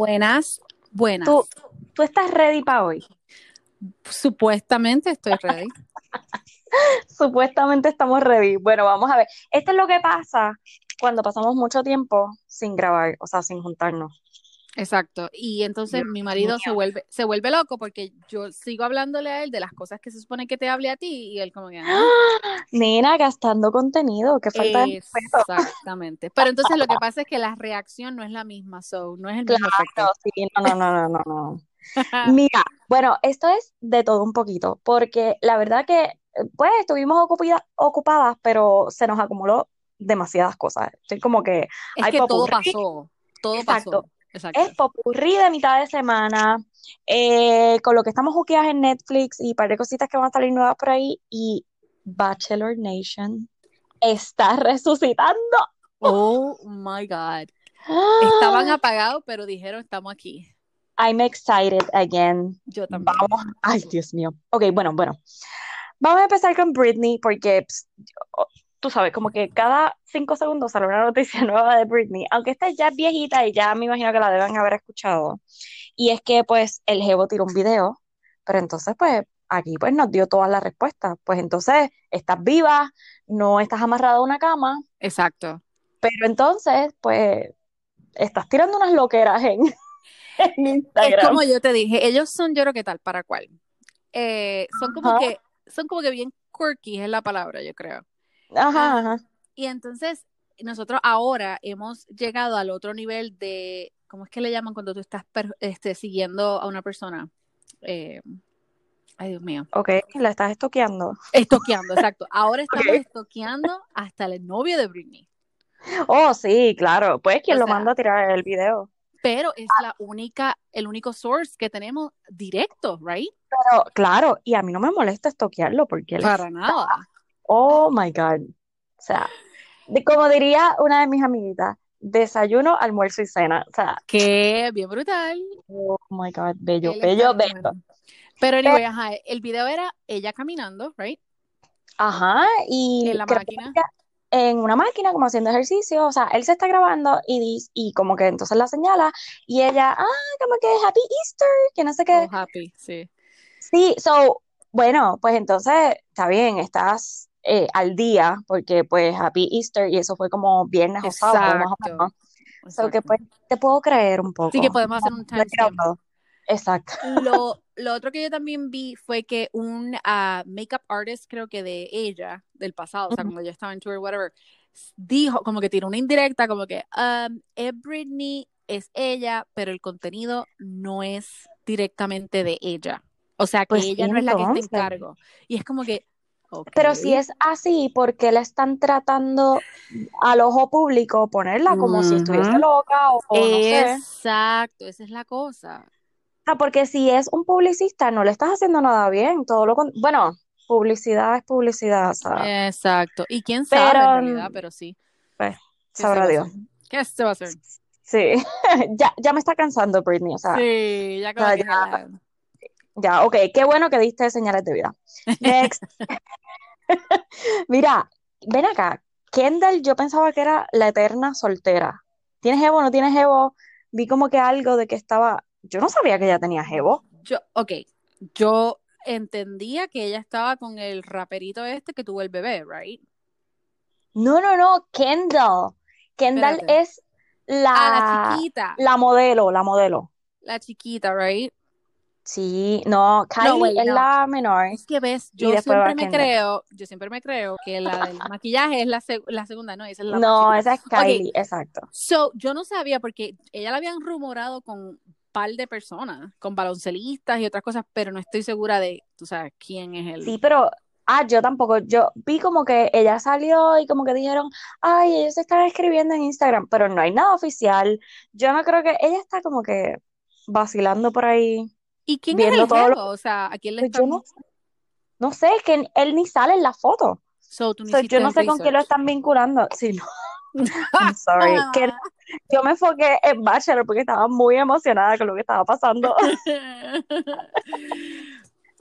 Buenas, buenas. ¿Tú, tú estás ready para hoy? Supuestamente estoy ready. Supuestamente estamos ready. Bueno, vamos a ver. Esto es lo que pasa cuando pasamos mucho tiempo sin grabar, o sea, sin juntarnos. Exacto. Y entonces Dios mi marido se vuelve, se vuelve loco porque yo sigo hablándole a él de las cosas que se supone que te hable a ti y él como que "Ah". Nena, gastando contenido, qué falta de. Exactamente. Pero entonces lo que pasa es que la reacción no es la misma, so no es el mismo efecto. sí, no, no, no, no, no. Mira, bueno, esto es de todo un poquito, porque la verdad que, eh, pues, estuvimos ocupida- ocupadas, pero se nos acumuló demasiadas cosas. Estoy como que Es hay que todo pasó, todo exacto, pasó. Exacto. es popurrí de mitad de semana, eh, con lo que estamos juqueadas en Netflix y un par de cositas que van a salir nuevas por ahí, y Bachelor Nation está resucitando. Oh my God. Estaban apagados, pero dijeron estamos aquí. I'm excited again. Yo también. Vamos, ay, Dios mío. Ok, bueno, bueno. Vamos a empezar con Britney porque tú sabes, como que cada cinco segundos sale una noticia nueva de Britney, aunque esta ya es viejita y ya me imagino que la deben haber escuchado. Y es que pues el Jevo tiró un video, pero entonces pues aquí pues nos dio todas las respuestas. Pues entonces estás viva, no estás amarrada a una cama, Exacto. pero entonces pues estás tirando unas loqueras en, en Es Instagram. como yo te dije, ellos son yo creo que tal para cual. Eh, son como Ajá, que, son como que bien quirky es la palabra, yo creo. Ajá, ajá. y entonces nosotros ahora hemos llegado al otro nivel de, ¿cómo es que le llaman cuando tú estás per- este, siguiendo a una persona? Eh, ay, Dios mío. Ok, la estás estoqueando. Estoqueando, exacto. Ahora estamos Ok. estoqueando hasta el novio de Britney. Oh, sí, claro. Pues O quien lo sea, manda a tirar el video. pero es la única, el único source que tenemos directo, right? Pero claro, y a mí no me molesta estoquearlo porque Para nada. Oh my God. O sea, de- como diría una de mis amiguitas, desayuno, almuerzo y cena. O sea, Que bien brutal. oh my God, bello, Él bello, bello. Pero anyway, ajá, el video era ella caminando, right? Ajá, y En la máquina. en una máquina como haciendo ejercicio, o sea, él se está grabando y y como que entonces la señala y ella, ah, como que Happy Easter, que no sé qué. Oh, happy, sí. Sí, so, bueno, pues entonces está bien, estás eh, al día, porque pues Happy Easter y eso fue como viernes o sábado más o Exacto, menos. So que pues te puedo creer un Sí que poco. podemos hacer No, un no timestamp. grabado. Exacto. Lo, lo otro que yo también vi fue que un ah, makeup artist, creo que de ella, del pasado, o sea, cuando yo estaba en tour, whatever, dijo, como que tiró una indirecta, como que um, Britney, es ella, pero el contenido no es directamente de ella. O sea, que Pues ella no es la que está en cargo. Y es como que, Pero si es así, ¿por qué la están tratando al ojo público ponerla como si estuviese loca o, no sé? Exacto, esa es la cosa. Ah, porque si es un publicista, no le estás haciendo nada bien, todo lo con... Bueno, publicidad es publicidad, sea, Exacto. Y quién sabe en pero realidad, pero sí. pues, ¿Qué se va sabrá Dios. ¿Qué se va a hacer? Sí, ya, ya me está cansando Britney, o sea, Sí, ya o como sea, que ya, ya, ok, qué bueno que diste señales de vida. Next, mira, ven acá, Kendall yo pensaba que era la eterna soltera. ¿Tienes Evo? ¿No tienes Evo? Vi como que algo de que estaba, yo no sabía que ella tenía Evo. Yo, ok, yo entendía que ella estaba con el raperito este que tuvo el bebé, right? No, no, no, Kendall. Kendall Espérate. es Ah, la la, chiquita, la modelo, la modelo. la chiquita, right? Sí, no, No, Kylie es no. la menor Es que ves, yo siempre me creo, yo siempre me creo que la del maquillaje es la, seg- la segunda, no, esa es la No, esa es Kylie, exacto. so, yo no sabía porque ella la habían rumorado con un par de personas, con baloncelistas y otras cosas, pero no estoy segura de, tú sabes, quién es Sí, el... pero, ah, yo tampoco, yo vi como que ella salió y como que dijeron, ay, ellos se están escribiendo en Instagram, pero no hay nada oficial. Yo no creo que, ella está como que vacilando por ahí, ¿Y quién es el lo jevo? O sea, ¿a quién le pues yo están...? no, no sé, es que él ni sale en la foto. So, tú So, yo no sé con quién lo están vinculando. Sí, no, I'm sorry. Que yo me enfoqué en Bachelor porque estaba muy emocionada con lo que estaba pasando.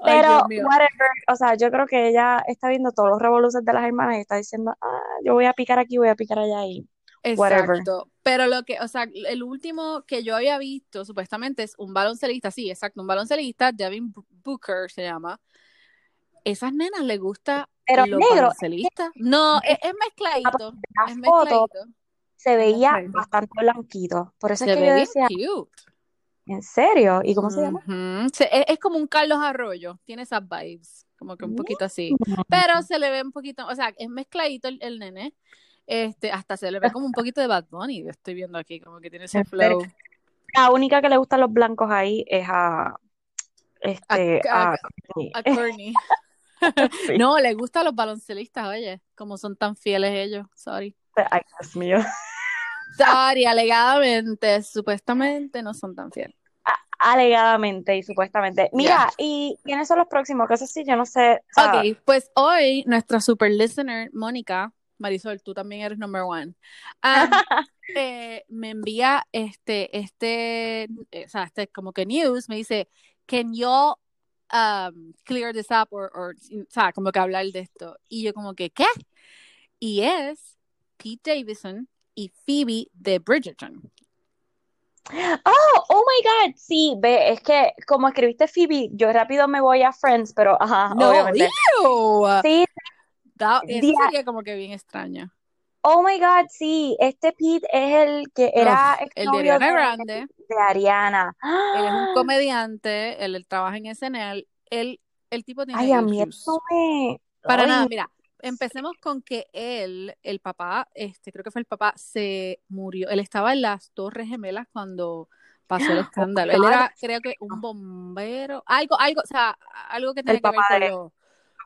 Pero, whatever, o sea, yo creo que ella está viendo todos los revoluciones de las hermanas y está diciendo, ah, yo voy a picar aquí, voy a picar allá y whatever. Pero lo que, o sea, el último que yo había visto, supuestamente, es un baloncelista, sí, exacto, un baloncelista, Devin Booker se llama. Esas nenas le gusta Pero los negro, baloncelistas. No, es, es mezcladito. la Es foto mezcladito. se veía bastante blanquito. Por eso Se es que ve yo bien decía, cute. ¿en serio? ¿Y cómo se llama? Se- es, es como un Carlos Arroyo, tiene esas vibes, como que un poquito así. Mm. Pero se le ve un poquito, o sea, es mezcladito el, el nene. Este, hasta se le ve como un poquito de Bad Bunny, estoy viendo aquí, como que tiene ese flow. La única que le gustan los blancos ahí es a este A- a a- Courtney. A Courtney. Sí. No, le gustan los baloncelistas, oye, como son tan fieles ellos, sorry. Ay, Dios mío. Sorry, alegadamente, supuestamente no son tan fieles. Alegadamente y supuestamente. Mira, ¿y quiénes son los próximos? Que eso sí, yo no sé. Ok, pues hoy nuestra super listener, Mónica, Marisol, tú también eres number one, um, eh, me envía este, este, eh, o sea, este como que news, me dice, can you um, clear this up or, or, o sea, como que hablar de esto. Y yo como que, ¿qué? Y es Pete Davidson y Phoebe de Bridgerton. Oh, oh my God. Sí, ve, es que como escribiste Phoebe, yo rápido me voy a Friends, pero ajá, No, obviamente. ew. Sí, That- eso sería como que bien extraño. oh my God, sí. Este Pete es el que era Ugh, el de Ariana de, Grande. de Ariana. Él es un comediante, él, él trabaja en SNL, él, el tipo tiene Ay, a mí eso me. Para Ay, nada, mira, empecemos con que él, el papá, este, creo que fue el papá, se murió. Él estaba en las Torres Gemelas cuando pasó el escándalo. Él era, creo que, un bombero, algo, algo, o sea, algo que tenía que ver con lo,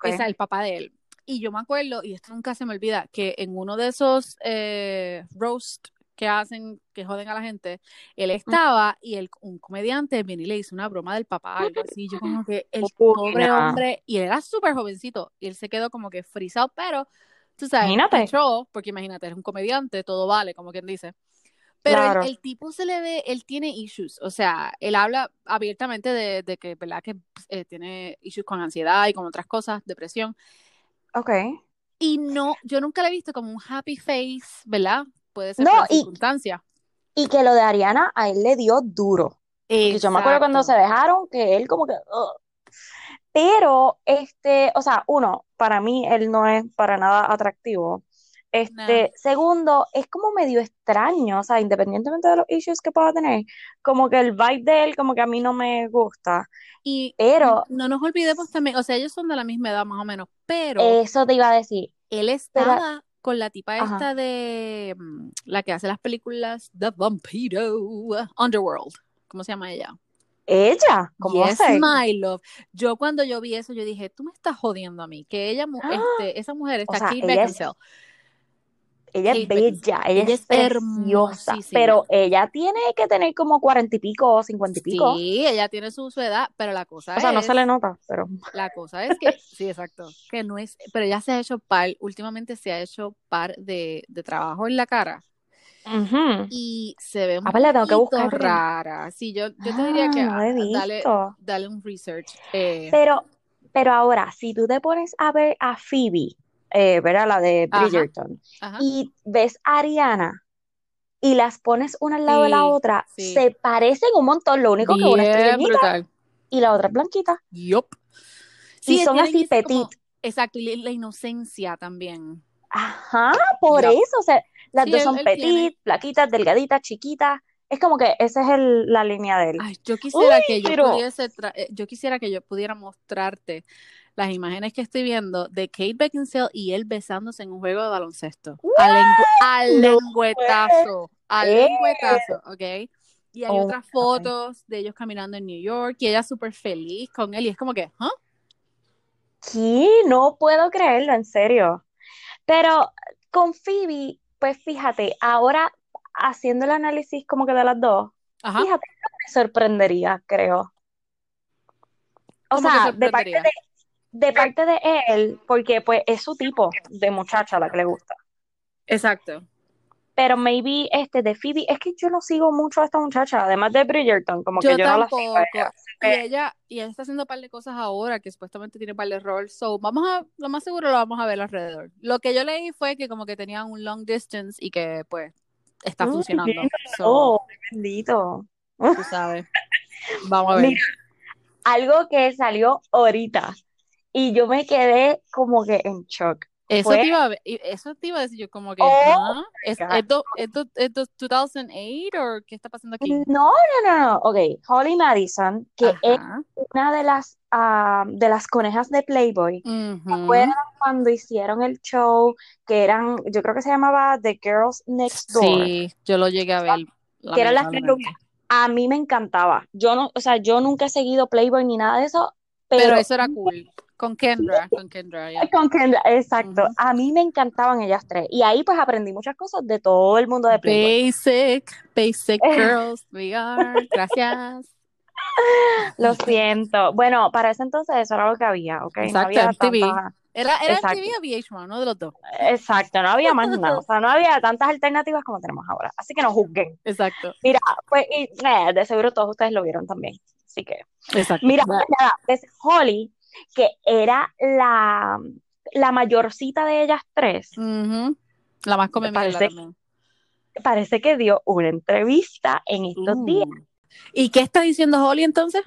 esa, el papá de él. Y yo me acuerdo, y esto nunca se me olvida, que en uno de esos eh, roast que hacen, que joden a la gente, él estaba y el, un comediante viene y le hizo una broma del papá, algo así. Yo como que el pobre hombre, y él era súper jovencito, y él se quedó como que frisado, pero tú sabes, Imagínate. entró, porque imagínate, es un comediante, todo vale, como quien dice. Pero el- Claro. el, tipo se le ve, él tiene issues, o sea, él habla abiertamente de, de que, ¿verdad? Que eh, tiene issues con ansiedad y con otras cosas, depresión. Ok. Y no, yo nunca le he visto como un happy face, ¿verdad? Puede ser No, por la y- circunstancia. Y que lo de Ariana a él le dio duro. Y yo me acuerdo cuando se dejaron que él como que... ugh. Pero, este, o sea, uno, para mí él no es para nada atractivo. Este, segundo, es como medio extraño, o sea, independientemente de los issues que pueda tener, como que el vibe de él como que a mí no me gusta. Y Pero no nos olvidemos también, o sea, ellos son de la misma edad más o menos, pero eso te iba a decir. él pero- estaba con la tipa Ajá. esta de mm, la que hace las películas The Vampiro Underworld. ¿Cómo se llama ella? Ella, ¿cómo Yes, my love. Yo cuando yo vi eso, yo dije, tú me estás jodiendo a mí, que ella, ¡Ah! este, esa mujer está sea, Kate ella es. Ella es Beckinsale. bella, ella, Ella es es preciosa, hermosísima. pero ella tiene que tener como cuarenta y pico o cincuenta y pico. Sí, ella tiene su, su edad, pero la cosa O sea, no es, se le nota, pero... la cosa es que, sí, exacto, que no es, pero ella se ha hecho par, últimamente se ha hecho par de, de trabajo en la cara y se ve un Ah, pues tengo que buscar rara. Sí, yo, yo te diría que Ah, no dale, dale un research. Eh, Pero, pero ahora, si tú te pones a ver a Phoebe, eh, ¿verdad? La de. Bridgerton, ajá. y ves a Ariana y las pones una al lado de la otra, sí. se parecen un montón. Lo único que una es brutal. y la otra es blanquita. Yup. Y Sí, son tienen así como- petit. exacto, y la inocencia también. Ajá, por eso, o sea, las Sí, dos son él petit, tiene. flaquitas, delgaditas, chiquitas. Es como que esa es el- la línea de él. Ay, yo quisiera Uy, que yo pero- pudiese, eh, yo quisiera que yo pudiera mostrarte las imágenes que estoy viendo de Kate Beckinsale y él besándose en un juego de baloncesto. Al, al No lengüetazo, al lengüetazo, ¿ok? Y hay Oh otras God. fotos de ellos caminando en New York y ella súper feliz con él y es como que, ¿ah? ¿Qué? No puedo creerlo, en serio. Pero con Phoebe, pues fíjate, ahora haciendo el análisis como que de las dos, Ajá. fíjate, me sorprendería, creo. O ¿Cómo que sea, de parte de, de parte de él, porque pues es su tipo de muchacha la que le gusta. Exacto. Pero maybe este de Phoebe, es que yo no sigo mucho a esta muchacha, además de Bridgerton, como que Yo yo no la sigo tampoco. ella. Y ella, y ella está haciendo un par de cosas ahora que supuestamente tiene un par de roles. So, vamos a, lo más seguro lo vamos a ver alrededor. Lo que yo leí fue que como que tenían un long distance y que pues está funcionando. So, Oh, bendito. tú sabes. Vamos a ver. Mira, algo que salió ahorita y yo me quedé como que en shock. Eso Fue, te iba a eso te iba a decir yo como que, oh ¿ah? ¿Es, es, do- es do- es do- 2008 o qué está pasando aquí? No, no, no, no. Ok, Holly Madison, que es una de las, ah, de las conejas de Playboy. ¿Se acuerdan Ujú. cuando hicieron el show que eran, yo creo que se llamaba The Girls Next Door, Sí, yo lo llegué a ver, que eran las tres? A mí me encantaba. Yo no, o sea, yo nunca he seguido Playboy ni nada de eso, Pero pero eso era cool. Con Kendra, con Kendra, ya. con Kendra, exacto. A mí me encantaban ellas tres. Y ahí pues aprendí muchas cosas de todo el mundo de Playboy. Basic, basic girls, we are. Gracias. Lo siento. Bueno, para ese entonces eso era lo que había, ¿ok? No Exacto, había MTV. tanta... Era, era Exacto. MTV o VH1, uno de los dos. Exacto, no había más nada. O sea, no había tantas alternativas como tenemos ahora. Así que no juzguen. Exacto, Mira, pues, y, eh, de seguro todos ustedes lo vieron también. Así que, exacto. mira, nada, Holly, que era la, la mayorcita de ellas tres. La más come parece, parece que dio una entrevista en estos días. Uh. ¿Y qué está diciendo Holly entonces?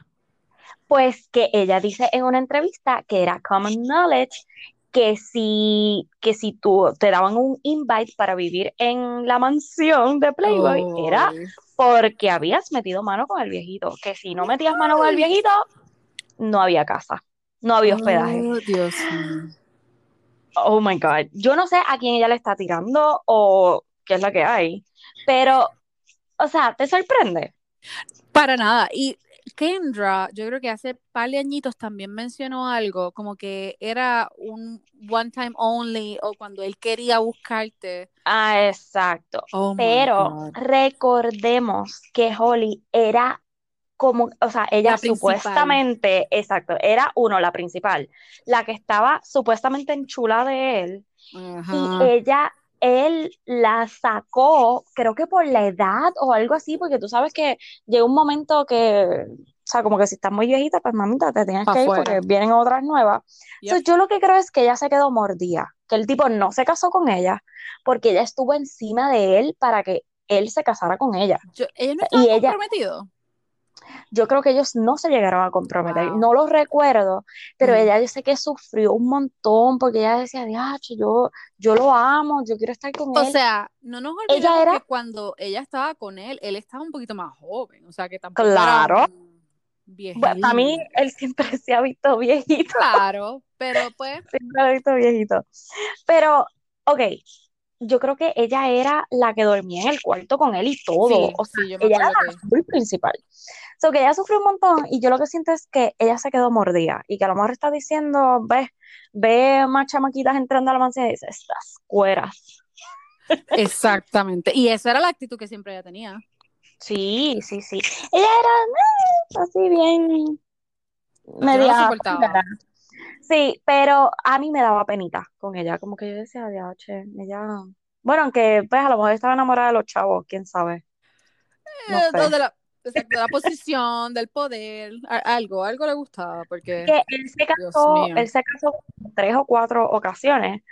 Pues que ella dice en una entrevista que era common knowledge que si, que si tú te daban un invite para vivir en la mansión de Playboy, era Ay. porque habías metido mano con el viejito. Que si no metías mano con el viejito, no había casa, no había hospedaje. Oh, Dios mío. Oh my God. Yo no sé a quién ella le está tirando o qué es lo que hay, pero, o sea, ¿te sorprende? Para nada. Y Kendra, yo creo que hace par de añitos también mencionó algo, como que era un one time only o cuando él quería buscarte. Ah, exacto. Oh Pero recordemos que Holly era como, o sea, ella supuestamente, exacto, era uno, la principal, la que estaba supuestamente enchulada de él, y ella, él la sacó, creo que por la edad o algo así, porque tú sabes que llega un momento que, o sea, como que si estás muy viejita, pues mamita, te tienes Pa' que ir porque vienen otras nuevas. Yep. So, yo lo que creo es que ella se quedó mordida, que el tipo no se casó con ella, porque ella estuvo encima de él para que él se casara con ella. Yo- ellos no Y estaban ella. Yo creo que ellos no se llegaron a comprometer, Wow. no lo recuerdo, pero Mm. ella yo sé que sufrió un montón porque ella decía, "Diache, yo, yo lo amo, yo quiero estar con O él. sea, no nos Ella olvidemos era, que cuando ella estaba con él, él estaba un poquito más joven, o sea, que tampoco era claro, bueno, para mí él siempre se ha visto viejito, Claro, pero pues, siempre se ha visto viejito. Pero, ok, yo creo que ella era la que dormía en el cuarto con él y todo, sí, o sea, sí, ella era la principal. So que ella sufrió un montón y yo lo que siento es que ella se quedó mordida y que a lo mejor está diciendo, ve, ve más chamaquitas entrando a la mansión y dice, estas cueras. Exactamente. Y esa era la actitud que siempre ella tenía. Sí, sí, sí. Ella era eh, así bien Yo no lo media soportaba. pícara. Sí, pero a mí me daba penita con ella, como que yo decía, che, ella... Bueno, aunque pues a lo mejor estaba enamorada de los chavos, quién sabe, no Eh, sé. de la, exacto, de la posición, del poder, algo, algo le gustaba, porque, Que él se casó, él se casó tres o cuatro ocasiones,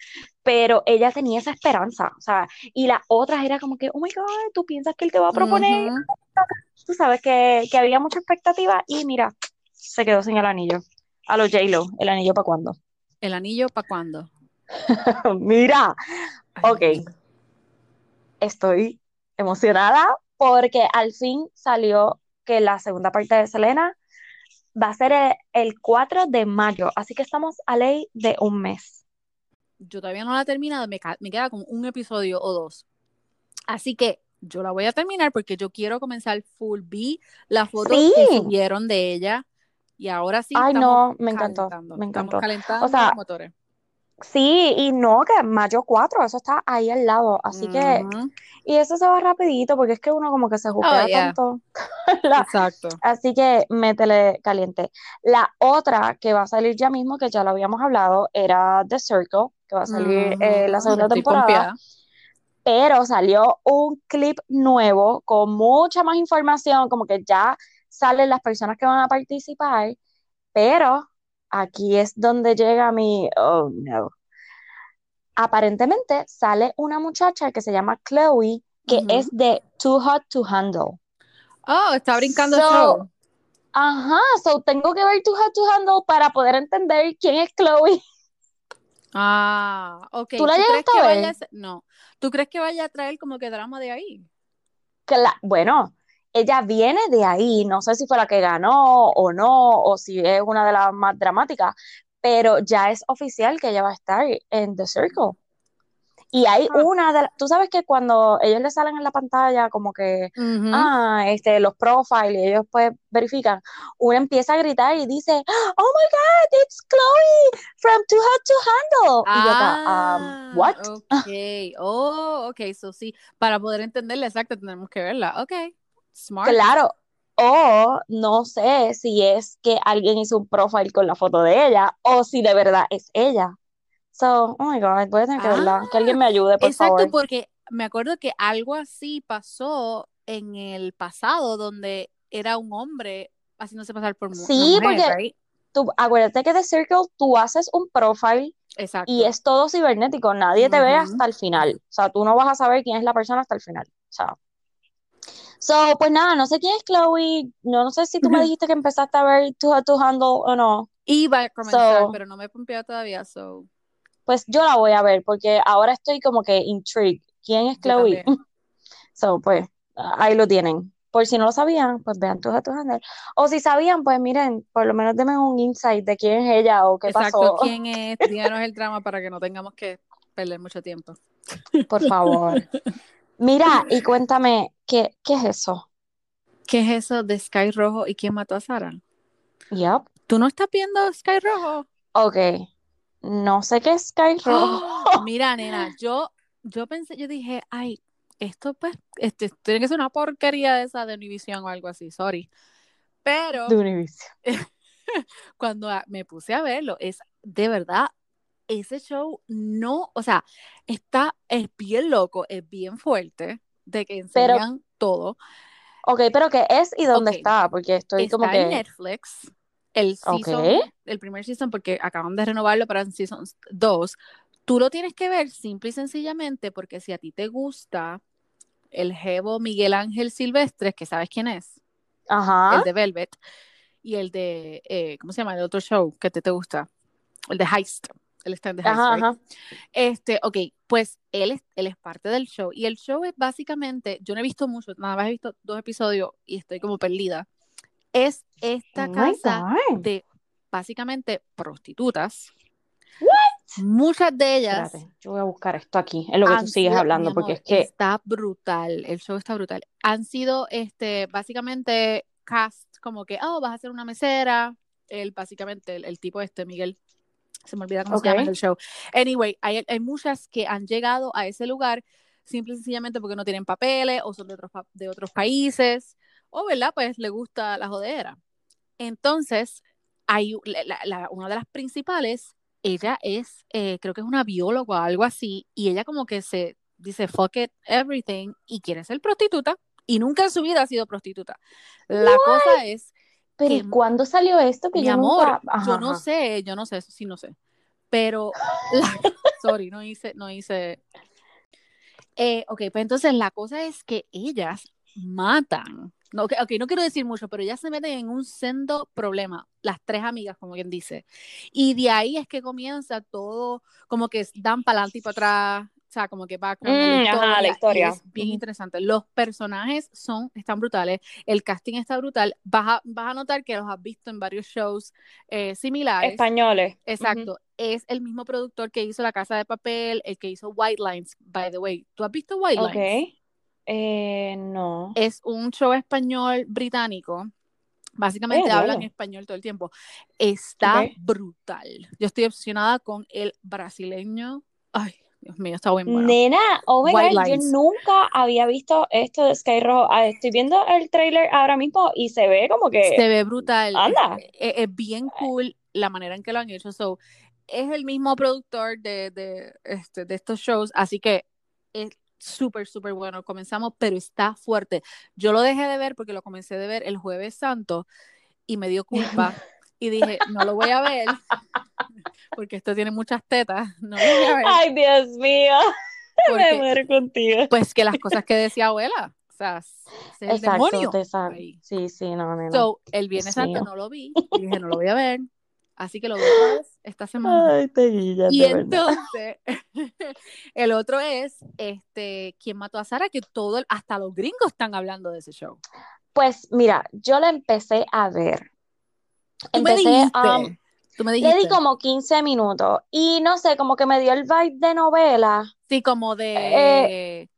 pero ella tenía esa esperanza, o sea, y las otras era como que, oh my God, tú piensas que él te va a proponer, tú sabes que, que había mucha expectativa y mira, se quedó sin el anillo. A los J-Lo, ¿el anillo para cuándo? ¿El anillo para cuándo? Mira, ok, estoy emocionada porque al fin salió que la segunda parte de Selena va a ser el, el 4 de mayo, así que estamos a ley de un mes. Yo todavía no la he terminado, me queda como un episodio o dos. Así que yo la voy a terminar porque yo quiero comenzar full B, las fotos Sí. que subieron de ella. Y ahora sí Ay, estamos no, me encantó, calentando. me Estamos encantó. calentando O sea, los motores. sí, y no, que mayo 4, eso está ahí al lado, así que, y eso se va rapidito, porque es que uno como que se Oh, yeah. tanto, la- Exacto. así que métele caliente. La otra que va a salir ya mismo, que ya lo habíamos hablado, era The Circle, que va a salir eh, la segunda Estoy temporada, pompeada. pero salió un clip nuevo con mucha más información, como que ya salen las personas que van a participar, pero aquí es donde llega mi, oh no. Aparentemente sale una muchacha que se llama Chloe que es de Too Hot to Handle. Oh, está brincando So. Ajá, so tengo que ver Too Hot to Handle para poder entender quién es Chloe. Ah, ok. ¿Tú la crees llegaste que a ver? vaya a ser- No. ¿Tú crees que vaya a traer como que drama de ahí? Bueno, ella viene de ahí, no sé si fue la que ganó o no, o si es una de las más dramáticas, pero ya es oficial que ella va a estar en The Circle. Y hay Ah. una de las, tú sabes que cuando ellos le salen en la pantalla como que, ah, este, los profiles, y ellos pues verifican, una empieza a gritar y dice, oh my God, it's Chloe from Too Hot to Handle. Y yo acá, Ah, um, what? ok. Oh, ok. So sí, para poder entenderla exacta tenemos que verla. Ok. Smart. Claro, o no sé si es que alguien hizo un profile con la foto de ella o si de verdad es ella. So, oh my God, voy a tener que verla. Que alguien me ayude, por Exacto, favor. porque me acuerdo que algo así pasó en el pasado, donde era un hombre haciéndose pasar por mu- una Sí, mujer, porque- right? Tú, acuérdate que The Circle tú haces un profile Exacto. y es todo cibernético. Nadie te ve Ujú. hasta el final. O sea, tú no vas a saber quién es la persona hasta el final. O sea. So, pues nada, no sé quién es Chloe. No, no sé si tú me dijiste que empezaste a ver Hot to Handle o no. Iba a comenzar, So- pero no me he pompeado todavía, so Pues yo la voy a ver porque ahora estoy como que intrigued. ¿Quién es Chloe? So, pues, ahí lo tienen. Por si no lo sabían, pues vean tus to Handle. O si sabían, pues miren, por lo menos denme un insight de quién es ella o qué Exacto, pasó. ¿quién es? Díganos el drama para que no tengamos que perder mucho tiempo. Por favor. Mira, y cuéntame, ¿qué, qué es eso? ¿Qué es eso de Sky Rojo y quién mató a Sara? Yep. ¿Tú no estás viendo Sky Rojo? Ok. No sé qué es Sky Rojo. Mira, nena, yo, yo pensé, yo dije, ay, esto pues, este, tiene que ser una porquería de esa de Univision o algo así, sorry. Pero De Univision. cuando me puse a verlo, es de verdad, ese show no, o sea, está, es bien loco, es bien fuerte, de que Pero- enseñan todo. Ok, pero ¿qué es y dónde está? Porque estoy Está como en que. Netflix. El season, el primer season, porque acaban de renovarlo para season 2. Tú lo tienes que ver simple y sencillamente porque si a ti te gusta el jevo Miguel Ángel Silvestre, que sabes quién es, Ajá. el de Velvet, y el de, eh, ¿cómo se llama? El otro show que te, te gusta, el de Heist. Él está en The Heist, Ajá, right? ajá. Este, ok, pues él es, él es parte del show. Y el show es básicamente, yo no he visto mucho, nada más he visto dos episodios y estoy como perdida. Es esta Oh casa de básicamente prostitutas. Muchas de ellas Espérate, yo voy a buscar esto aquí, es lo que tú sigues sido- hablando, mi porque amor, es que. está brutal, el show está brutal. Han sido este básicamente cast como que, oh, vas a ser una mesera, el básicamente el, el tipo este Miguel se me olvida cómo se llama el show. Anyway, hay, hay muchas que han llegado a ese lugar simple y sencillamente porque no tienen papeles o son de otros de otros países o verdad, pues le gusta la jodera. Entonces, hay la- la- una de las principales, ella es, eh, creo que es una bióloga o algo así, y ella como que se dice fuck it, everything, y quiere ser prostituta, y nunca en su vida ha sido prostituta. La cosa es, Pero ¿y cuándo salió esto? Que mi yo amor, nunca. Ajá, yo no ajá. sé, yo no sé, eso sí no sé, pero, la- sorry, no hice, no hice. Eh, ok, pues entonces la cosa es que ellas matan. No, ok, ok, no quiero decir mucho, pero ellas se meten en un sendo problema, las tres amigas, como quien dice. Y de ahí es que comienza todo, como que dan para adelante y para atrás, sea, como que background de Mm, la ajá, historia, la y historia. es bien Ujú. interesante. Los personajes son, están brutales, el casting está brutal. Vas a, vas a notar que los has visto en varios shows eh, similares. Españoles. Exacto, es el mismo productor que hizo La Casa de Papel, el que hizo White Lines, by the way. ¿Tú has visto White. Lines? Eh, no. Es un show español británico. Básicamente Eh, hablan diablo. español todo el tiempo. Está Ok. brutal. Yo estoy obsesionada con el brasileño. Ay, Dios mío, está bien bueno. Nena, oh my God, yo nunca había visto esto de Sky Rojo. Ah, Estoy viendo el trailer ahora mismo y se ve como que. Se ve brutal. Anda. Es, es- es bien cool la manera en que lo han hecho. So, es el mismo productor de, de, este, de estos shows, así que es súper, súper bueno. Comenzamos, pero está fuerte. Yo lo dejé de ver porque lo comencé de ver el jueves santo y me dio culpa y dije, no lo voy a ver porque esto tiene muchas tetas, no lo voy a ver. Ay, Dios mío. Me Porque, muero contigo. pues que las cosas que decía abuela, o sea, es el Exacto, demonio. ahí. Sí, sí, no, nena. So, el Viernes Santo no lo vi, y dije, no lo voy a ver, así que lo veo esta semana. Ay, te guillas, Y entonces, el otro es, este, ¿Quién mató a Sara? Que todo, el- hasta los gringos están hablando de ese show. Pues mira, yo la empecé a ver. Empecé tú me Le di como 15 minutos y no sé, como que me dio el vibe de novela. Sí, como de, Eh,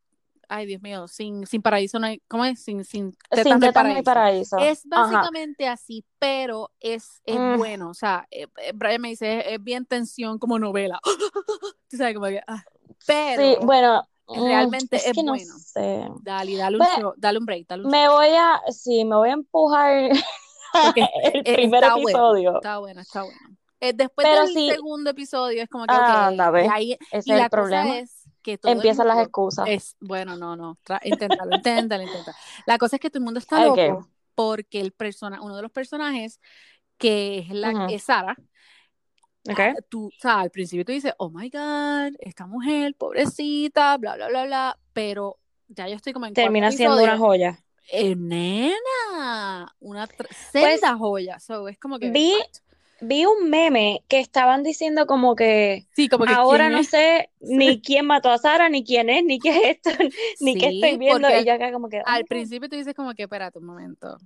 ay Dios mío, sin, sin paraíso no hay, ¿cómo es? Sin, sin Sin tetas hay tetas paraíso. paraíso. Es Ajá. básicamente así, pero es, es Mm. bueno. O sea, eh, eh, Brian me dice, es, es bien tensión como novela. Tú sabes, como que, ah. Pero Sí, bueno, mm, realmente es es que no bueno. sé. dale, dale un, Bueno, show- dale un break, dale un me voy a, sí, me voy a empujar el eh, primer está bueno, episodio. está bueno, está bueno. Eh, después Pero del sí, segundo episodio es como que, ok, anda, y ve, ahí, ese y es el la cosa problema. es que todo el Empiezan las excusas. es, bueno, no, no, inténtalo, inténtalo, inténtalo. La cosa es que todo el mundo está loco porque el persona, uno de los personajes que es la, Ujú. es Sara, Ok. ah, tú, o sea, al principio tú dices, oh my God, esta mujer, pobrecita, bla, bla, bla, bla, pero ya yo estoy como en Termina siendo una joya. Eh, nena, una tr- Pues senda joya. So, es como que, vi, what? vi un meme que estaban diciendo como que Sí, como que ahora no es. sé ni quién mató a Sara, ni quién es, ni qué es esto, ni qué estoy viendo. Y yo acá como que, al God. principio tú dices como que, espérate un momento.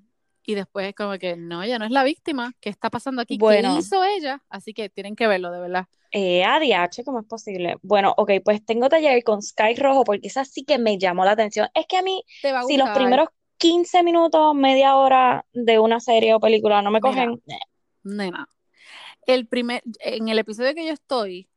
Y después es como que, no, ella no es la víctima. ¿Qué está pasando aquí? ¿Qué Bueno, hizo ella? Así que tienen que verlo, de verdad. eh, ADH, ¿cómo es posible? Bueno, ok, pues tengo taller con Sky Rojo porque esa sí que me llamó la atención. Es que a mí, Te va a si los primeros 15 minutos, media hora de una serie o película no me cogen, eh, nena, el primer, en el episodio que yo estoy,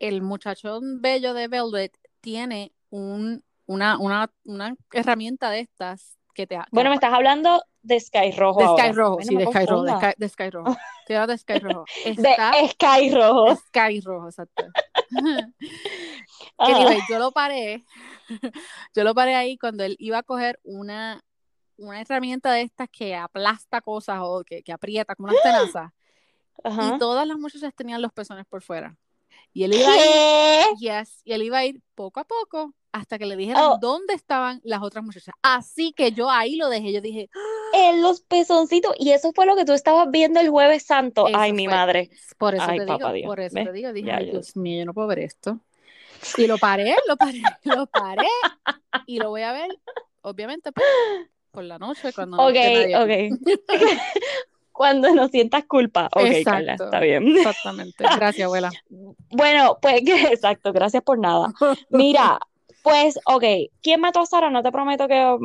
el muchachón bello de Velvet tiene un, una, una, una herramienta de estas que te, que bueno, me estás hablando de Sky Rojo de Sky. Rojo, sí, de Sky Rojo, de. Sky, de Sky Rojo. Hablando de Sky Rojo. De Está Sky Rojo. Sky Rojo, exacto. Yo lo paré, yo lo paré ahí cuando él iba a coger una, una herramienta de estas que aplasta cosas o que, que aprieta como unas tenazas. Y Ajá. todas las muchachas tenían los pezones por fuera. Y él iba a ir, yes, y él iba a ir poco a poco hasta que le dijeran Oh, dónde estaban las otras muchachas. Así que yo ahí lo dejé, yo dije, en los pezoncitos. Y eso fue lo que tú estabas viendo el Jueves Santo. Ay, eso mi fue. madre. Por eso Ay, te papá digo, Dios. por eso ¿Ves? te digo, dije, Ya, ay, Dios mío, yo no puedo ver esto. Y lo paré, lo paré, lo paré y lo voy a ver, obviamente, pues, por la noche cuando no Ok, esté nadie aquí. ok. Cuando no sientas culpa. Ok, Carla, Exacto, está bien. exactamente. Gracias, abuela. Bueno, pues exacto, gracias por nada. Mira, pues, ok, ¿quién mató a Sara? No te prometo que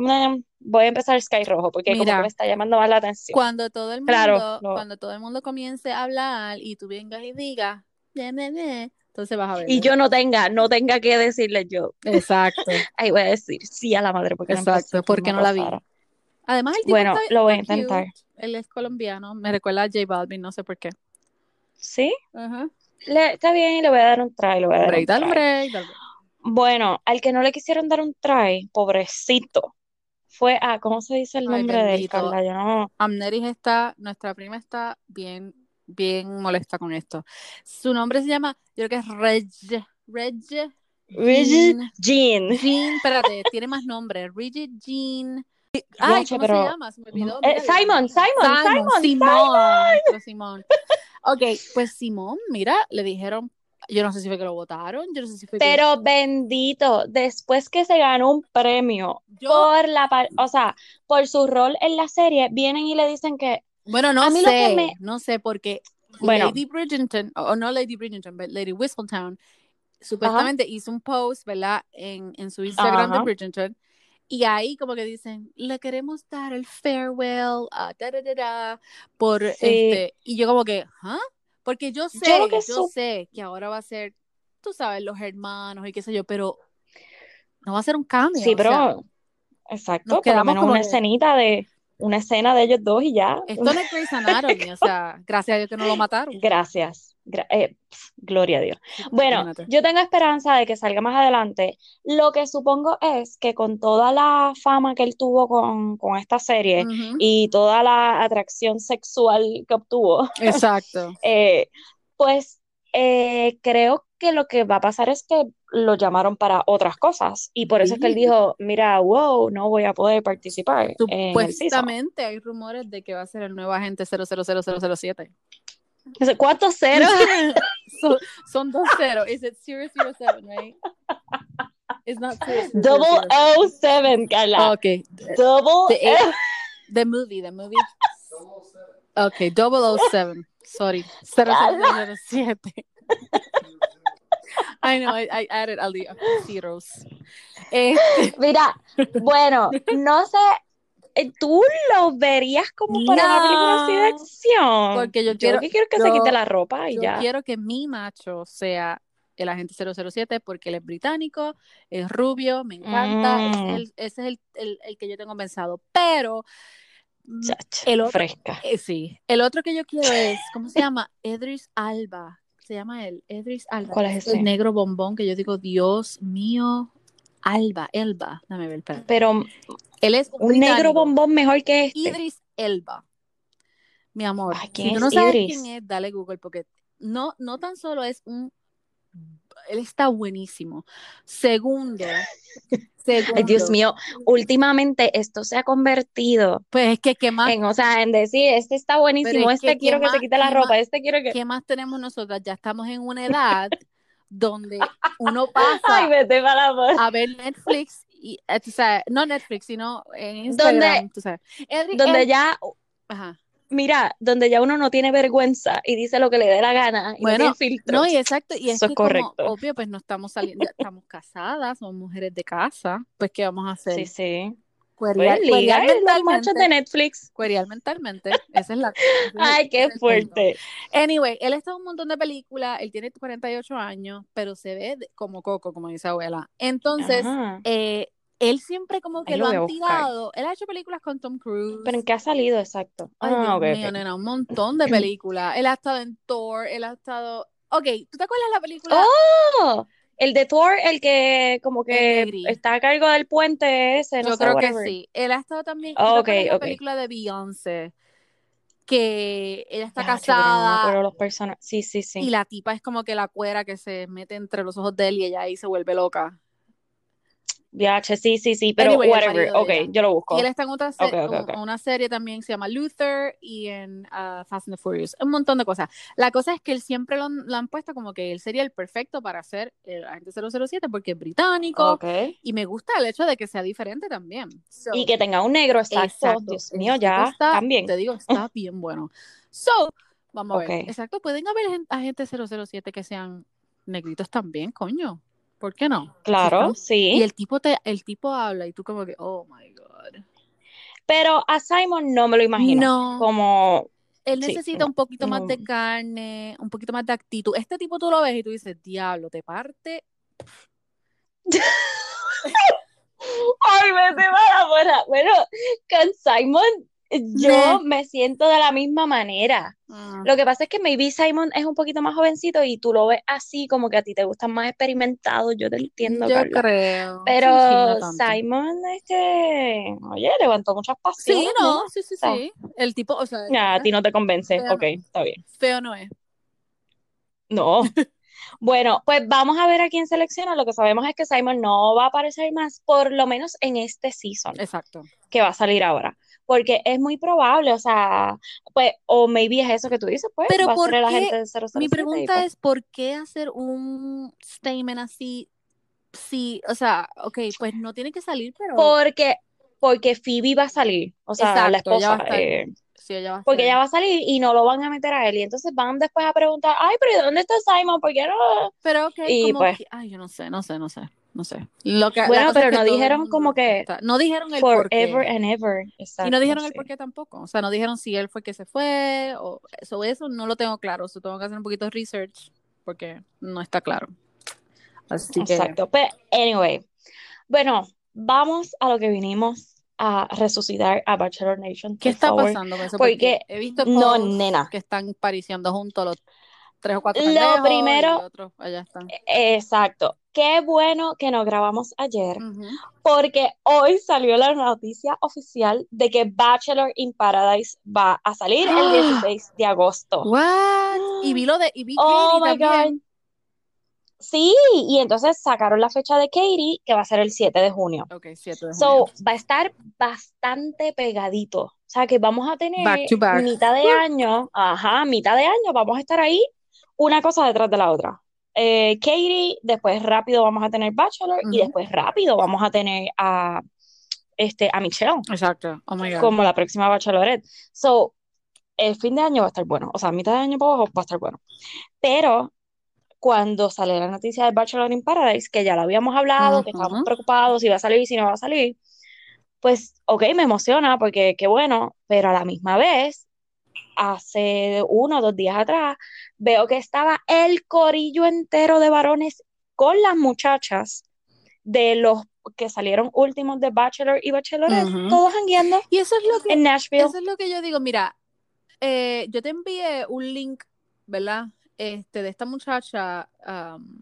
voy a empezar Sky Rojo, porque como que me Mira, está llamando más la atención. cuando todo el Claro, mundo, no. cuando todo el mundo comience a hablar y tú vengas y digas, entonces vas a Y verlo. yo no tenga, no tenga que decirle yo. Exacto, Ay, voy a decir sí a la madre porque no exacto, quién porque no la vi. Sara. Además, el tipo Bueno, está, lo voy a intentar. cute. Él es colombiano, me recuerda a J Balvin, no sé por qué. ¿Sí? Ajá. Le- está bien, le voy a dar un try, le voy a dar un dale try. break, dale. Bueno, al que no le quisieron dar un try, pobrecito, fue a, ¿cómo se dice el Ay, nombre de él, bendito. Carla? Yo no. Amneris está, nuestra prima está bien, bien molesta con esto. Su nombre se llama, yo creo que es Reg, Reg Reggie Jean, Jean. Jean, espérate, tiene más nombre, Rigid Jean. Ay, ¿cómo se pero. llama? Se me olvidó. Eh, Mira, Dios Simon. Simon, Simon, Simon, Simón, nuestro Simón. Ok, pues Simón, mira, le dijeron, yo no sé si fue que lo votaron, yo no sé si fue que Pero bendito, después que se ganó un premio yo, por la, par- o sea, por su rol en la serie, vienen y le dicen que bueno, no sé, me, no sé, porque bueno, Lady Bridgerton, o no Lady Bridgerton, pero Lady Whistledown, ajá, supuestamente hizo un post, ¿verdad? En, en su Instagram de Bridgerton. Y ahí como que dicen, le queremos dar el farewell a da, da, da, da, por sí, este, y yo como que, ¿ah? Porque yo sé, que yo supe, sé que ahora va a ser, tú sabes, los hermanos y qué sé yo, pero no va a ser un cambio, sí, sea, pero, exacto, por lo quedamos menos como una que, escenita de, una escena de ellos dos y ya, esto no es Grey's Anatomy, o sea, gracias a Dios que no lo mataron, gracias, Gra- eh, pf, gloria a Dios. Bueno, yo tengo esperanza de que salga más adelante, lo que supongo es que con toda la fama que él tuvo con, con esta serie y toda la atracción sexual que obtuvo, Exacto. eh, pues eh, creo que lo que va a pasar es que lo llamaron para otras cosas y por eso es que él dijo, mira, wow, no voy a poder participar. Supuestamente hay rumores de que va a ser el nuevo agente 000007. ¿Cuántos ceros? son, son dos ceros. Is it 007, right? It's not Double O seven, Carla. Okay. Double the, the movie, the movie. Okay, double 007. Sorry. 0007. I know, I, I added the zeros. Este... Mira, bueno, no sé, eh, ¿tú lo verías como para una película así de acción? Porque yo quiero, yo quiero que se quite la ropa y yo ya. quiero que mi macho sea el agente 007 porque él es británico, es rubio, me encanta, mm. es el, ese es el, el, el, que yo tengo pensado, pero Chacha, el otro, fresca. Eh, sí, el otro que yo quiero es, ¿cómo se llama? Edris Alba, se llama él, Edris Alba. ¿Cuál es ese? El negro bombón que yo digo, Dios mío, Alba, Elba, dame ver, espérate. Pero él es un, un negro bombón mejor que este. Idris Elba. Mi amor, Ay, ¿quién si tú es no sabes Idris? quién es, dale Google porque no, no tan solo es un él está buenísimo. Segundo, segundo Ay, Dios mío, últimamente esto se ha convertido pues es que qué más en, o sea, en decir, este está buenísimo, es este que, quiero ¿qué que más, se quite la ropa, más, este quiero que... ¿Qué más tenemos nosotras? Ya estamos en una edad donde uno pasa Ay, vete para amor. a ver Netflix y, eh, o sea, no Netflix, sino en Instagram, donde, tú sabes. El, donde el, ya Ajá mira, donde ya uno no tiene vergüenza y dice lo que le dé la gana y bueno, no tiene filtros. No, y exacto, y es Eso que es correcto. como, obvio, pues no estamos saliendo, estamos casadas, somos mujeres de casa, pues ¿qué vamos a hacer? Sí, sí. Cuerial, pues, ligar los machos de Netflix. Cuerial mentalmente, esa es la Ay, qué fuerte. Anyway, él está en un montón de películas, él tiene 48 años, pero se ve como Coco, como dice abuela. Entonces, eh, él siempre como que Ahí lo, lo han tirado. Él ha hecho películas con Tom Cruise. Pero en qué ha salido, exacto. Ay, ah, Dios okay, mío, okay. nena, un montón de películas. él ha estado en Thor, él ha estado... Ok, ¿tú te acuerdas la película? ¡Oh! El de Thor, el que como que está a cargo del puente ese, no Yo sé, creo whatever. que sí. Él ha estado también... Oh, ¿tú ok, te acuerdas la película de Beyoncé? Que ella está Ya, pero no casada acuerdo los personajes. Sí, sí, sí. y la tipa es como que la cuera que se mete entre los ojos de él y ella ahí se vuelve loca. Che, sí, sí, sí, pero Anyway, whatever. Ok, ella. yo lo busco. Y él está en otra se- Ok, ok, ok. un- una serie también se llama Luther y en uh, Fast and the Furious. Un montón de cosas. La cosa es que él siempre lo, han- lo han puesto como que él sería el perfecto para ser el agente 007 porque es británico y me gusta el hecho de que sea diferente también. So, Y que tenga un negro, exacto. exacto. Dios mío, ya, está, también. Te digo, está bien bueno. So, vamos a ver. Exacto, pueden haber gen- agentes 007 que sean negritos también, coño. ¿Por qué no? Claro, sí. Y el tipo te, el tipo habla y tú como que, oh my God. Pero a Simon no me lo imagino. No. Como, Él Sí, necesita no, un poquito más de carne, un poquito más de actitud. Este tipo tú lo ves y tú dices, diablo, te parte. ay, vete para afuera. Bueno, con Simon yo me siento de la misma manera. Ah, Lo que pasa es que maybe Simon es un poquito más jovencito y tú lo ves así, como que a ti te gustan más experimentados. Yo te entiendo, yo Carla. creo. Pero Sí, sí, no. Simon, este, oye, levantó muchas Sí, pasiones. no, sí, sí, sí. El tipo, o sea, a ti no te convence. Feo Ok, no. está bien. feo no es. No. Bueno, pues vamos a ver a quién selecciona. Lo que sabemos es que Simon no va a aparecer más, por lo menos en este season Exacto. que va a salir ahora. Porque es muy probable, o sea, pues, o maybe es eso que tú dices, pues, Pero va a ¿por ser el qué? agente de 007 Mi pregunta pues, es, ¿por qué hacer un statement así? Sí, o sea, ok, pues no tiene que salir, pero porque, porque Phoebe va a salir, o sea, la Exacto, ella va a esposa, estar. eh, sí, ella va a porque ser- ella va a salir y no lo van a meter a él. Y entonces van después a preguntar, ay, pero ¿y dónde está Simon? ¿Por qué no? Pero ok, Y como pues- que- ay, yo no sé, no sé, no sé, no sé. Lo que, Bueno, pero es que no el dijeron mundo como que está- no dijeron el por Forever qué. and ever. Y Exacto, no dijeron el sí. por qué tampoco. O sea, no dijeron si él fue que se fue o eso, eso no lo tengo claro. Eso tengo que hacer un poquito de research porque no está claro. Así que Exacto. Pero, anyway, bueno, vamos a lo que vinimos a resucitar a Bachelor Nation, ¿qué por está favor. pasando con eso? Porque- he visto no, nena. que están pariciando juntos los tres o cuatro Lo primero- y otros allá están. Exacto. Qué bueno que nos grabamos ayer, porque hoy salió la noticia oficial de que Bachelor in Paradise va a salir el ¡Ah! 16 de agosto. What? Y vi lo de y vi Oh Katie my también. God. Sí, y entonces sacaron la fecha de Katie, que va a ser el 7 de junio. Ok, 7 de junio. So, va a estar bastante pegadito. O sea, que vamos a tener Back to back. mitad de año, ajá, mitad de año, vamos a estar ahí una cosa detrás de la otra. Eh, Katie, después rápido vamos a tener Bachelor y después rápido vamos a tener a, este, a Michelle Exacto. Oh my God. como la próxima Bachelorette. So, el fin de año va a estar bueno, o sea, mitad de año para abajo va a estar bueno. Pero cuando sale la noticia de Bachelor in Paradise, que ya lo habíamos hablado, que estábamos preocupados si va a salir, si no va a salir, pues, ok, me emociona porque qué bueno, pero a la misma vez, hace uno o dos días atrás, veo que estaba el corillo entero de varones con las muchachas de los que salieron últimos de Bachelor y Bachelorette, todos jangueando Y eso es lo que en Nashville. Eso es lo que yo digo, mira, eh, yo te envié un link, ¿verdad? Este, de esta muchacha, am,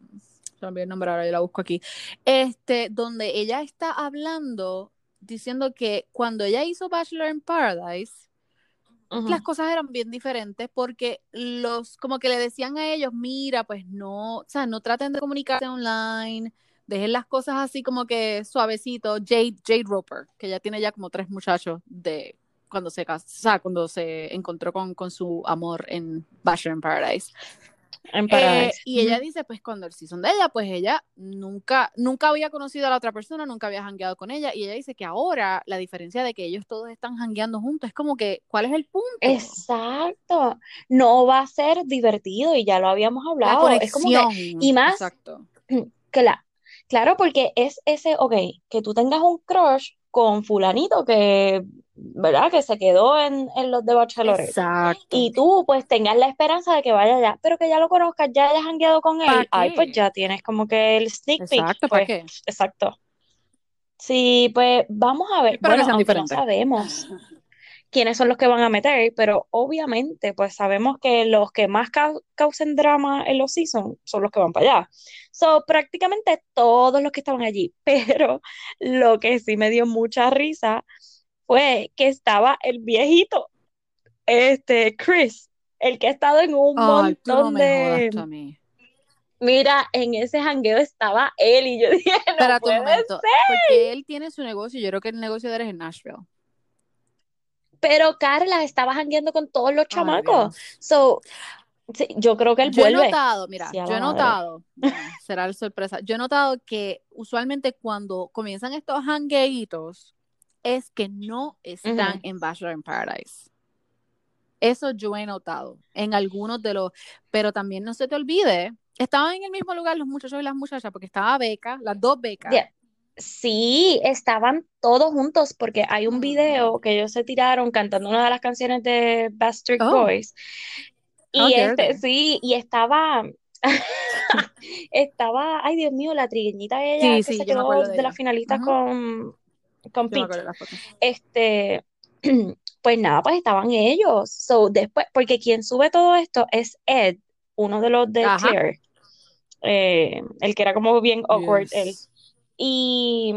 se me olvidó el nombre ahora, yo la busco aquí, este, donde ella está hablando, diciendo que cuando ella hizo Bachelor in Paradise, Las cosas eran bien diferentes porque los, como que le decían a ellos, mira, pues no, o sea, no traten de comunicarse online, dejen las cosas así como que suavecito. Jade, Jade Roper, que ya tiene ya como tres muchachos de cuando se casó, o sea, cuando se encontró con, con su amor en Bachelor in Paradise. En Eh, y ella dice, pues cuando el season de ella, pues ella nunca, nunca había conocido a la otra persona, nunca había jangueado con ella, y ella dice que ahora la diferencia de que ellos todos están jangueando juntos es como que, ¿cuál es el punto? Exacto. No va a ser divertido y ya lo habíamos La hablado. Es como que, y más- Exacto. que la, claro, porque es ese, ok, que tú tengas un crush con fulanito que, ¿verdad? Que se quedó en, en los de Bachelorette. Exacto. Y tú, pues, tengas la esperanza de que vaya allá, pero que ya lo conozcas, ya hayas jangueado con ¿Pa' él. Ay, pues ya tienes como que el sneak peek. Exacto, ¿para Pues, qué? exacto. Sí, pues vamos a ver. Que Bueno, sean no sabemos quiénes son los que van a meter, pero obviamente, pues sabemos que los que más causen drama en los seasons son los que van para allá. So, prácticamente todos los que estaban allí, pero lo que sí me dio mucha risa fue que estaba el viejito, este Chris, el que ha estado en un Ay, tú no montón de... a mí. Mira, en ese jangueo estaba él y yo dije, no un puede momento, porque él tiene su negocio, yo creo que el negocio de él es en Nashville. Pero Carla estaba jangueando con todos los chamacos. So, sí, yo creo que él Yo he vuelve. notado, mira, Sí, yo he notado, será la sorpresa, yo he notado que usualmente cuando comienzan estos hangueitos es que no están Ujú. en Bachelor in Paradise. Eso yo he notado en algunos de los, pero también no se te olvide, estaban en el mismo lugar los muchachos y las muchachas, porque estaba Beca, las dos becas. Sí, estaban todos juntos porque hay un video que ellos se tiraron cantando una de las canciones de Backstreet Oh. Boys. How Y este, sí, y estaba, estaba, ay Dios mío, la trigueñita ella Sí, que sí, se quedó de de las finalistas con, con Pete. de la. Este, pues nada, pues estaban ellos. So, después, porque quien sube todo esto es Ed, uno de los de Ajá. Claire, eh, el que era como bien awkward él. Y,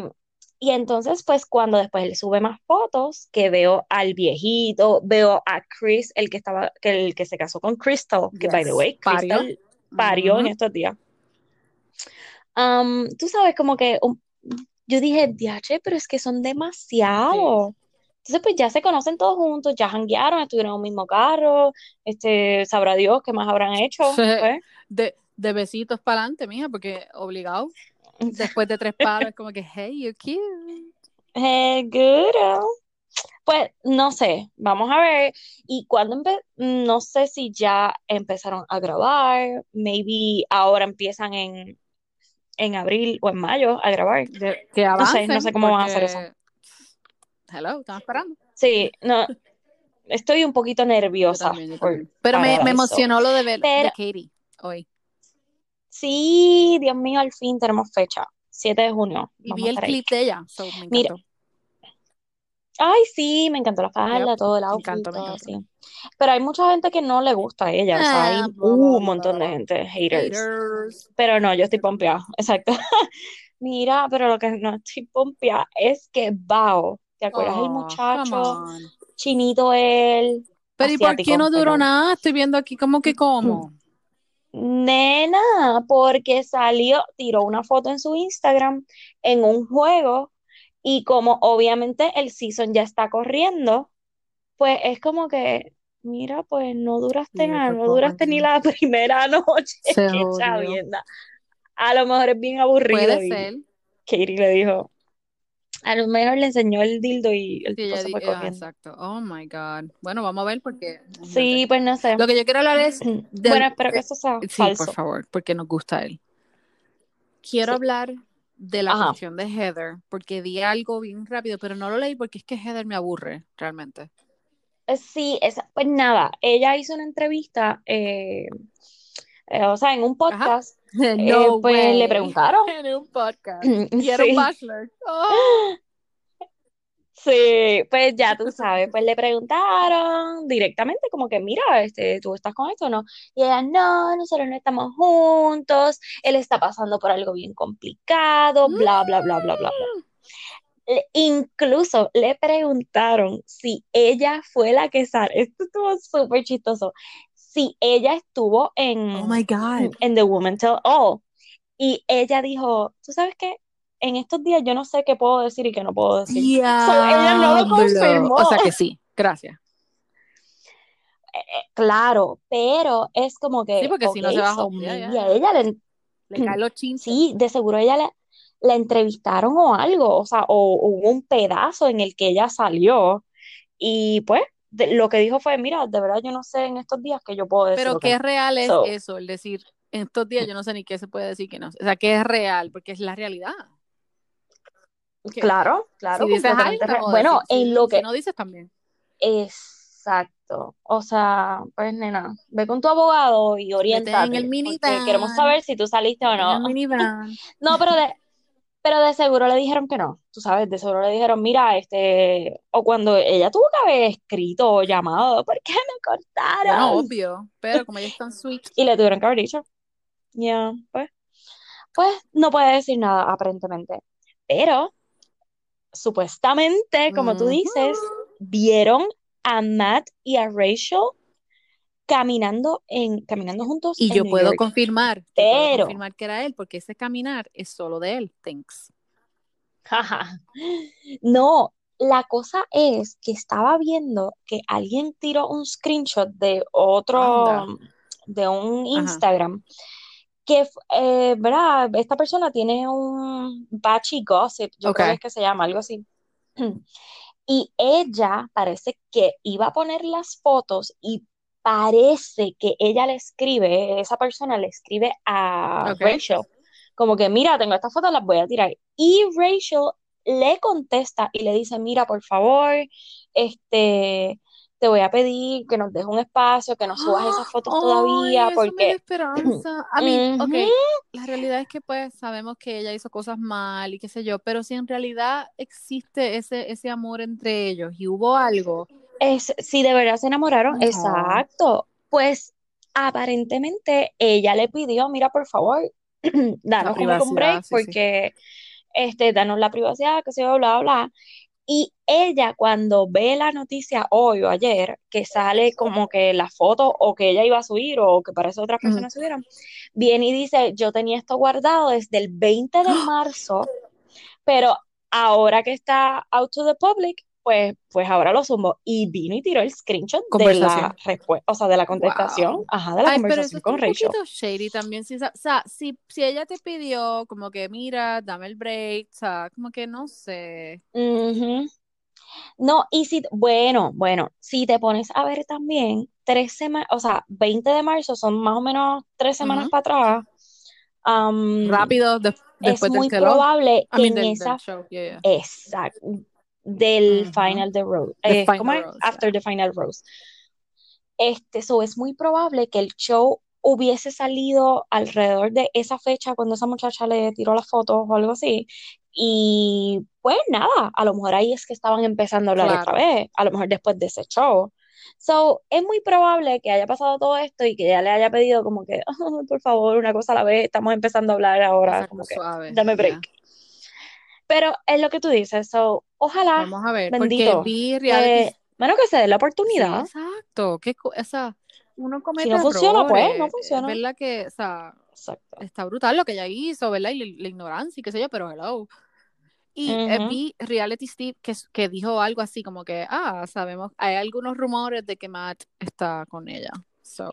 y entonces, pues cuando después él sube más fotos, que veo al viejito, veo a Chris, el que estaba, que el que se casó con Crystal, que by the way, Parió. Crystal parió en estos días. Um, tú sabes, como que um, yo dije, diache, pero es que son Sí. demasiado. Entonces, pues ya se conocen todos juntos, ya janguearon, estuvieron en un mismo carro, este, sabrá Dios qué más habrán hecho, pues. De, de besitos para adelante, mija, porque obligado. Después de tres palos, como que, hey, you're cute. Eh, good. Pues no sé, vamos a ver. Y cuando no sé si ya empezaron a grabar, maybe ahora empiezan en, en abril o en mayo a grabar. De- que No sé, no sé cómo van a hacer eso. hello, estamos esperando. Sí, no, estoy un poquito Yo nerviosa también, yo por también. Pero me, me emocionó lo de ver de Pero- Katie hoy. Sí, Dios mío, al fin tenemos fecha, 7 de junio. Y vi el clip de ella, so me Mira. Ay, sí, me encantó la falda, todo el me outfit, encantó, me encantó. así. Pero hay mucha gente que no le gusta a ella, o sea, hay Ah, un montón de gente, haters. Haters. Pero no, yo estoy pompeada, exacto. Mira, pero lo que no estoy pompeada es que Bao, ¿te acuerdas el Oh, muchacho chinito él, Pero ¿y por qué no duró nada? Estoy viendo aquí como que cómo. Nena, porque salió, tiró una foto en su Instagram en un juego y como obviamente el season ya está corriendo, pues es como que, mira, pues no duraste nada, qué no duraste ni la primera noche, Se chavienda. A lo mejor es bien aburrido Puede ser. Katie le dijo, a lo mejor le enseñó el dildo y el Sí, ah, corriendo. exacto. Oh my God. Bueno, vamos a ver porque. Sí, pues no sé. Lo que yo quiero hablar es Bueno, del. espero que eso sea Sí, por favor, porque nos gusta él. Quiero Sí. hablar de la Ajá. cuestión de Heather, porque di algo bien rápido, pero no lo leí porque es que Heather me aburre, realmente. Eh, Sí, esa, pues nada, ella hizo una entrevista, eh, eh, o sea, en un Ajá. eh, No pues le preguntaron. En un podcast. Y era un Sí, bachelor. Oh. sí, pues ya tú sabes, pues le preguntaron directamente como que, mira, este, ¿tú estás con esto o no? Y ella, no, nosotros no estamos juntos, él está pasando por algo bien complicado, bla, bla, bla, bla, bla, bla. Le- incluso le preguntaron si ella fue la que salió, esto estuvo súper chistoso, si ella estuvo Oh en, my God. en The Woman Tell All. Y ella dijo, ¿tú sabes qué? En estos días yo no sé qué puedo decir y qué no puedo decir. So, ella no lo confirmó. O sea que sí, gracias. Eh, Claro, pero es como Sí, que, porque si no se va so maybe a ella le, Le caen los chinches. sí, de seguro ella le, la entrevistaron o algo, o sea, o, o hubo un pedazo en el que ella salió y pues de- lo que dijo fue, mira, de verdad yo no sé en estos días que yo puedo decir Pero qué no. real es So, eso, el decir, en estos días yo no sé ni qué se puede decir que no. O sea, que es real, porque es la realidad. Que claro, si claro, dices algo, no Bueno, decir. en lo si que, no dices también. exacto, o sea, pues nena, ve con tu abogado y Vete en el porque queremos saber si tú saliste o Vete en el no. minivan. No, pero de, pero de seguro le dijeron que no, tú sabes, de seguro le dijeron, mira, este, o cuando ella tuvo que haber escrito o llamado, ¿por qué me cortaron? obvio, pero como ella es tan sweet. Y le tuvieron que haber dicho, ya, pues, pues no puede decir nada aparentemente, pero supuestamente, como tú dices, vieron a Matt y a Rachel caminando en, caminando juntos Y en yo New puedo York, confirmar, yo puedo pero confirmar que era él, porque ese caminar es solo de él, thanks. Jaja. No, la cosa es que estaba viendo que alguien tiró un screenshot de otro, Anda. de un Ajá. Instagram, que, eh, ¿verdad? Esta persona tiene un Bachi Gossip, yo creo que se llama, algo así. Y ella parece que iba a poner las fotos y parece que ella le escribe, esa persona le escribe a. Rachel, como que, mira, tengo estas fotos, las voy a tirar. Y Rachel le contesta y le dice, mira, por favor, este, te voy a pedir que nos dejes un espacio, que no subas esas fotos todavía, eso me da porque... esperanza. Ok, Ujú. la realidad es que pues sabemos que ella hizo cosas mal y qué sé yo, pero si en realidad existe ese, ese amor entre ellos y hubo algo, Es, si de verdad se enamoraron, exacto. Pues aparentemente ella le pidió, mira, por favor, danos como un break, sí. porque este, danos la privacidad, que se bla, bla, bla. Y ella cuando ve la noticia hoy o ayer, que sale como que la foto o que ella iba a subir o que parece otras personas subieron, viene y dice, yo tenía esto guardado desde el 20 de marzo, pero ahora que está out to the public, pues, pues ahora lo sumo. Y vino y tiró el screenshot de la respuesta, o sea, de la contestación, Wow. ajá, de la Ay, pero conversación eso está con un Rachel. poquito shady también. Si, o sea, si, si ella te pidió como que, mira, dame el break, o sea, como que no sé. Ujú. No, y si, bueno, bueno, si te pones a ver también, tres semanas, o sea, 20 de marzo son más o menos tres semanas Ujú. para atrás, am, Rápido, de- es después del muy probable I que mean, en del, del esa, show, yeah, yeah. exacto, del Ujú. final de Rose, The eh, ¿cómo es? Rose, yeah. After the final Rose. Este, eso es muy probable que el show hubiese salido alrededor de esa fecha cuando esa muchacha le tiró las fotos o algo así. Y pues nada, a lo mejor ahí es que estaban empezando a hablar otra Claro. vez, a lo mejor después de ese show. So, es muy probable que haya pasado todo esto y que ella le haya pedido como que, "Oh, por favor, una cosa a la vez, estamos empezando a hablar ahora, Exacto, como que, suave, dame yeah. Pero es lo que tú dices, so, ojalá, Vamos a ver, porque bendito, vi reality. que, bueno, que se dé la Sí, oportunidad. exacto. ¿Qué co- esa, uno comete Si no funciona, pues, errores. no funciona. Es verdad que, o sea, Exacto. está brutal lo que ella hizo, ¿verdad? Y la, la ignorancia y qué sé yo, pero hello. Y eh, Ujú. vi Reality Steve que, que dijo algo así como que, ah, sabemos, hay algunos rumores de que Matt está con ella. So,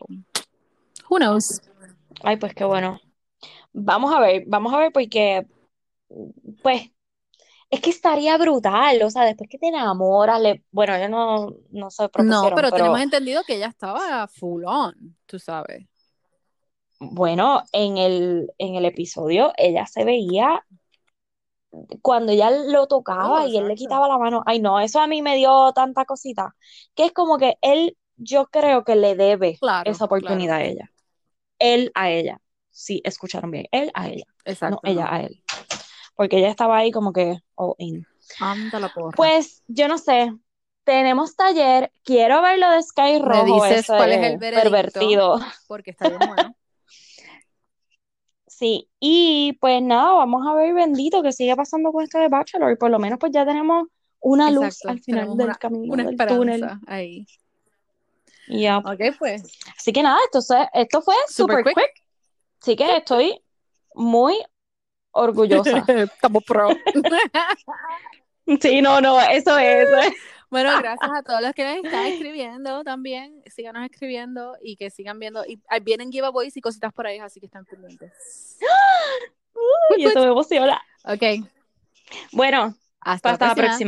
who knows? Ay, pues qué bueno. Vamos a ver, vamos a ver porque, pues, es que estaría brutal, o sea, después que te enamoras, le... bueno, yo no, no se No, pero pero tenemos entendido que ella estaba full on, tú sabes. bueno, en el, en el episodio ella se veía cuando ella lo tocaba Oh, y él le quitaba la mano, ay no, eso a mí me dio tanta cosita, que es como que él, yo creo que le debe Claro, esa oportunidad a ella, él a ella, sí, escucharon bien, él a ella, Exacto. no. ella a él, porque ella estaba ahí como que all in. Anda la porra. Pues yo no sé, tenemos taller, quiero ver lo de Sky Me Rojo, dices ese cuál es el pervertido. Porque está bien bueno. Sí, y pues nada, vamos a ver, bendito, que sigue pasando con esto de Bachelor, y por lo menos pues ya tenemos una luz al final del una, camino, una del esperanza túnel. ahí. Ya. Ok, pues. Así que nada, esto, esto fue Super super quick. quick. Así que estoy muy orgullosa. Estamos pro. Sí, no, no, eso es. Bueno, gracias a todos los que nos están escribiendo también. Síganos escribiendo y que sigan viendo. Y vienen giveaways y cositas por ahí, así que están pendientes. Y eso me emociona. Ok. Bueno, Hasta, hasta la próxima.